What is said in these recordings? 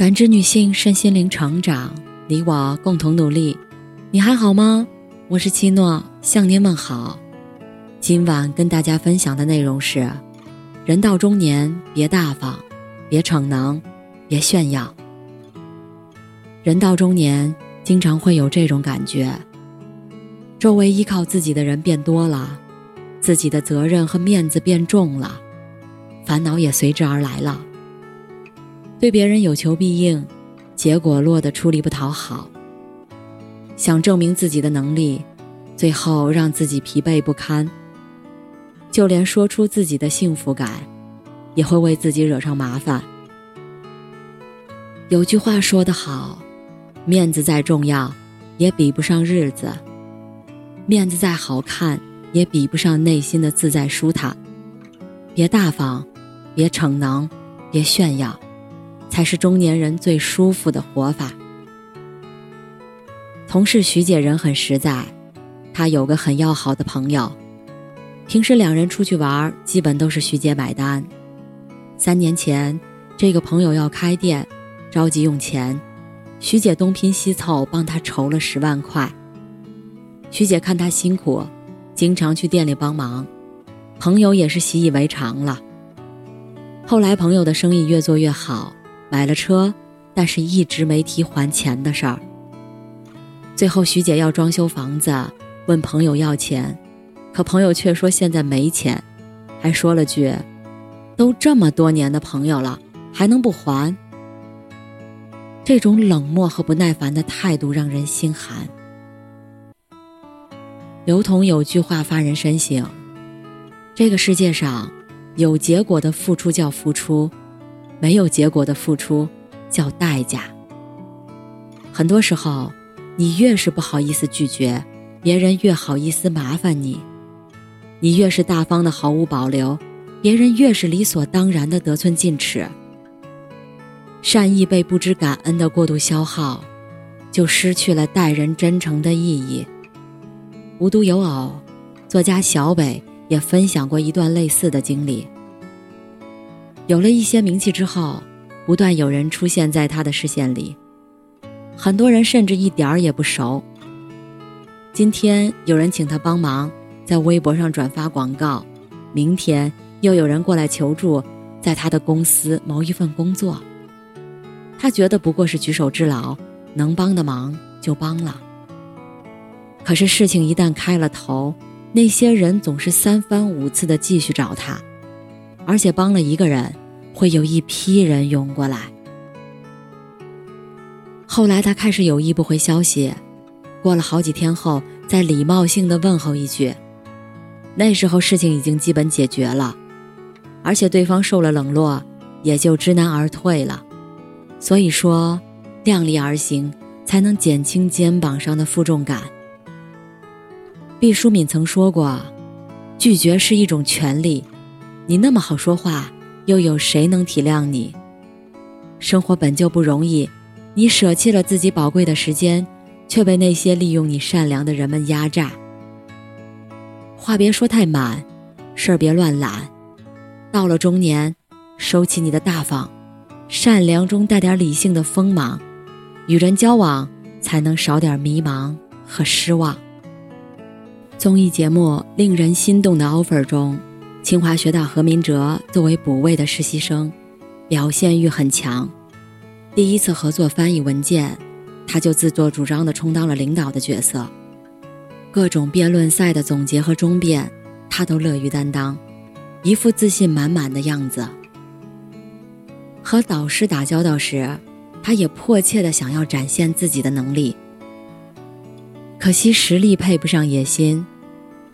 感知女性身心灵成长，你我共同努力。你还好吗？我是七诺，向您问好。今晚跟大家分享的内容是：人到中年，别大方，别逞能，别炫耀。人到中年，经常会有这种感觉：周围依靠自己的人变多了，自己的责任和面子变重了，烦恼也随之而来了。对别人有求必应，结果落得出力不讨好。想证明自己的能力，最后让自己疲惫不堪。就连说出自己的幸福感，也会为自己惹上麻烦。有句话说得好，面子再重要，也比不上日子；面子再好看，也比不上内心的自在舒坦。别大方，别逞能，别炫耀。才是中年人最舒服的活法。同事徐姐人很实在，她有个很要好的朋友，平时两人出去玩，基本都是徐姐买单。三年前，这个朋友要开店，着急用钱，徐姐东拼西凑帮他筹了十万块。徐姐看他辛苦，经常去店里帮忙，朋友也是习以为常了。后来朋友的生意越做越好。买了车，但是一直没提还钱的事儿。最后徐姐要装修房子，问朋友要钱，可朋友却说现在没钱，还说了句：“都这么多年的朋友了，还能不还？”这种冷漠和不耐烦的态度让人心寒。刘同有句话发人深省：这个世界上，有结果的付出叫付出。没有结果的付出，叫代价。很多时候，你越是不好意思拒绝，别人越好意思麻烦你；你越是大方的毫无保留，别人越是理所当然的得寸进尺。善意被不知感恩的过度消耗，就失去了待人真诚的意义。无独有偶，作家小北也分享过一段类似的经历。有了一些名气之后，不断有人出现在他的视线里，很多人甚至一点儿也不熟。今天有人请他帮忙在微博上转发广告，明天又有人过来求助，在他的公司谋一份工作。他觉得不过是举手之劳，能帮的忙就帮了。可是事情一旦开了头，那些人总是三番五次的继续找他，而且帮了一个人。会有一批人涌过来。后来他开始有意不回消息，过了好几天后，再礼貌性的问候一句。那时候事情已经基本解决了，而且对方受了冷落，也就知难而退了。所以说，量力而行才能减轻肩膀上的负重感。毕淑敏曾说过：“拒绝是一种权利，你那么好说话。”又有谁能体谅你？生活本就不容易，你舍弃了自己宝贵的时间，却被那些利用你善良的人们压榨。话别说太满，事儿别乱揽。到了中年，收起你的大方，善良中带点理性的锋芒，与人交往才能少点迷茫和失望。综艺节目《令人心动的 offer》中。清华学大何明哲作为补位的实习生，表现欲很强。第一次合作翻译文件，他就自作主张地充当了领导的角色。各种辩论赛的总结和终辩，他都乐于担当，一副自信满满的样子。和导师打交道时，他也迫切地想要展现自己的能力。可惜实力配不上野心，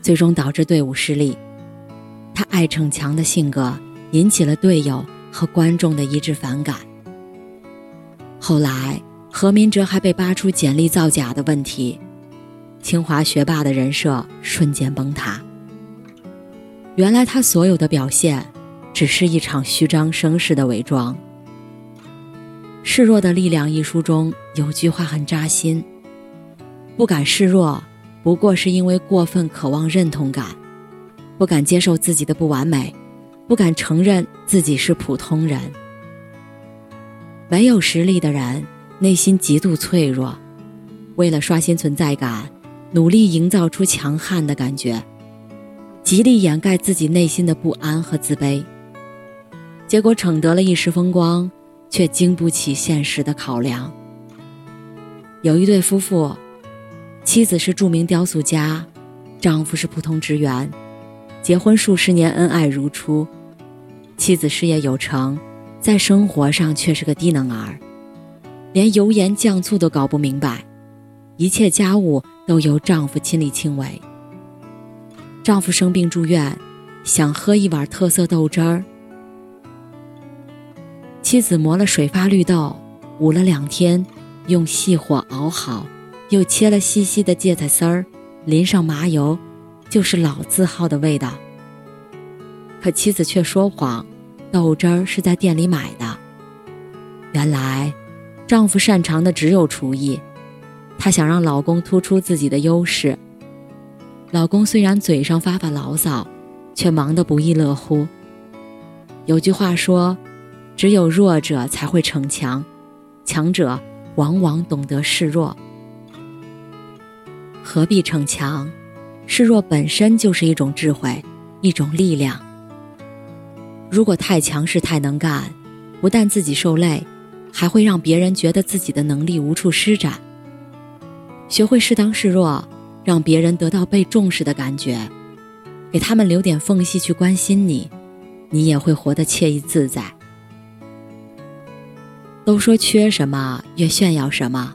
最终导致队伍失利。他爱逞强的性格引起了队友和观众的一致反感。后来，何明哲还被扒出简历造假的问题，清华学霸的人设瞬间崩塌。原来他所有的表现，只是一场虚张声势的伪装。《示弱的力量》一书中有句话很扎心：不敢示弱，不过是因为过分渴望认同感。不敢接受自己的不完美，不敢承认自己是普通人。没有实力的人内心极度脆弱，为了刷新存在感，努力营造出强悍的感觉，极力掩盖自己内心的不安和自卑。结果逞得了一时风光，却经不起现实的考量。有一对夫妇，妻子是著名雕塑家，丈夫是普通职员，结婚数十年，恩爱如初。妻子事业有成，在生活上却是个低能儿，连油盐酱醋都搞不明白，一切家务都由丈夫亲力亲为。丈夫生病住院，想喝一碗特色豆汁儿，妻子磨了水发绿豆，捂了两天。用细火熬好，又切了细细的芥菜丝儿，淋上麻油，就是老字号的味道。可妻子却说谎，豆汁儿是在店里买的。原来，丈夫擅长的只有厨艺，她想让老公突出自己的优势。老公虽然嘴上发发牢骚，却忙得不亦乐乎。有句话说：“只有弱者才会逞强，强者。”往往懂得示弱，何必逞强？示弱本身就是一种智慧，一种力量。如果太强势、太能干，不但自己受累，还会让别人觉得自己的能力无处施展。学会适当示弱，让别人得到被重视的感觉，给他们留点缝隙去关心你，你也会活得惬意自在。都说缺什么越炫耀什么，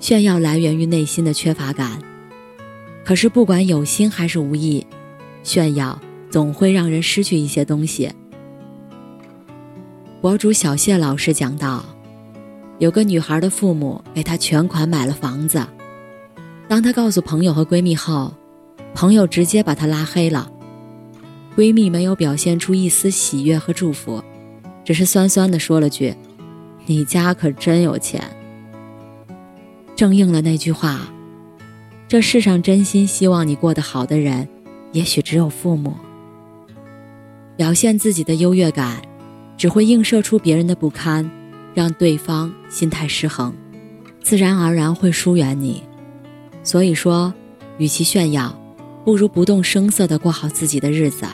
炫耀来源于内心的缺乏感。可是不管有心还是无意，炫耀总会让人失去一些东西。博主小谢老师讲到，有个女孩的父母给她全款买了房子，当她告诉朋友和闺蜜后，朋友直接把她拉黑了。闺蜜没有表现出一丝喜悦和祝福，只是酸酸的说了句。你家可真有钱，正应了那句话：这世上真心希望你过得好的人，也许只有父母。表现自己的优越感，只会映射出别人的不堪，让对方心态失衡，自然而然会疏远你。所以说，与其炫耀，不如不动声色地过好自己的日子。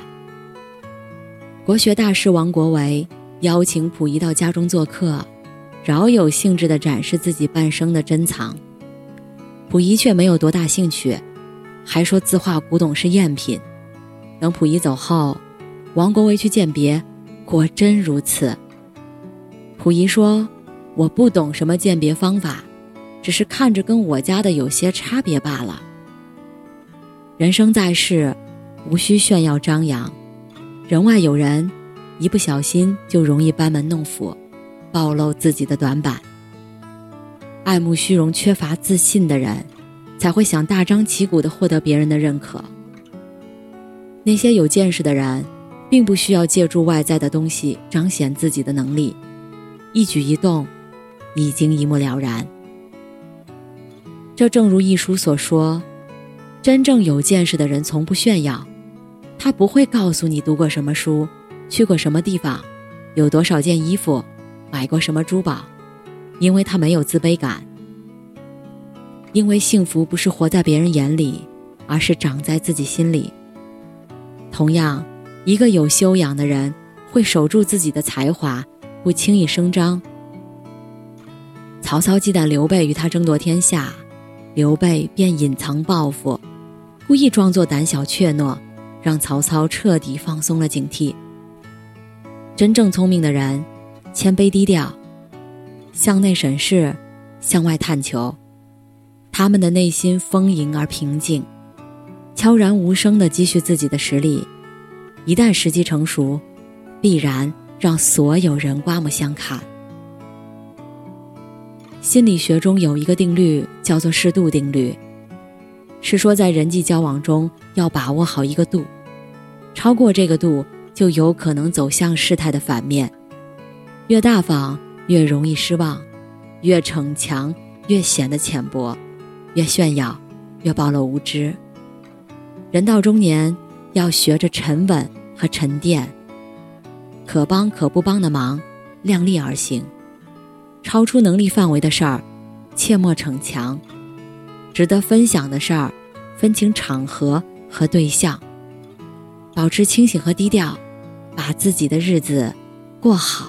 国学大师王国维邀请溥仪到家中做客。饶有兴致地展示自己半生的珍藏，溥仪却没有多大兴趣，还说字画古董是赝品。等溥仪走后，王国维去鉴别，果真如此。溥仪说：“我不懂什么鉴别方法，只是看着跟我家的有些差别罢了。”人生在世，无需炫耀张扬，人外有人，一不小心就容易班门弄斧。暴露自己的短板，爱慕虚荣、缺乏自信的人，才会想大张旗鼓地获得别人的认可。那些有见识的人，并不需要借助外在的东西彰显自己的能力，一举一动已经一目了然。这正如一书所说：“真正有见识的人从不炫耀，他不会告诉你读过什么书，去过什么地方，有多少件衣服。”买过什么珠宝？因为他没有自卑感。因为幸福不是活在别人眼里，而是长在自己心里。同样，一个有修养的人会守住自己的才华，不轻易声张。曹操忌惮刘备与他争夺天下，刘备便隐藏报复，故意装作胆小怯懦，让曹操彻底放松了警惕。真正聪明的人。谦卑低调，向内审视，向外探求，他们的内心丰盈而平静，悄然无声地积蓄自己的实力。一旦时机成熟，必然让所有人刮目相看。心理学中有一个定律叫做适度定律，是说在人际交往中要把握好一个度，超过这个度就有可能走向事态的反面。越大方越容易失望，越逞强越显得浅薄，越炫耀越暴露无知。人到中年要学着沉稳和沉淀，可帮可不帮的忙，量力而行。超出能力范围的事儿，切莫逞强；值得分享的事儿，分清场合和对象，保持清醒和低调，把自己的日子过好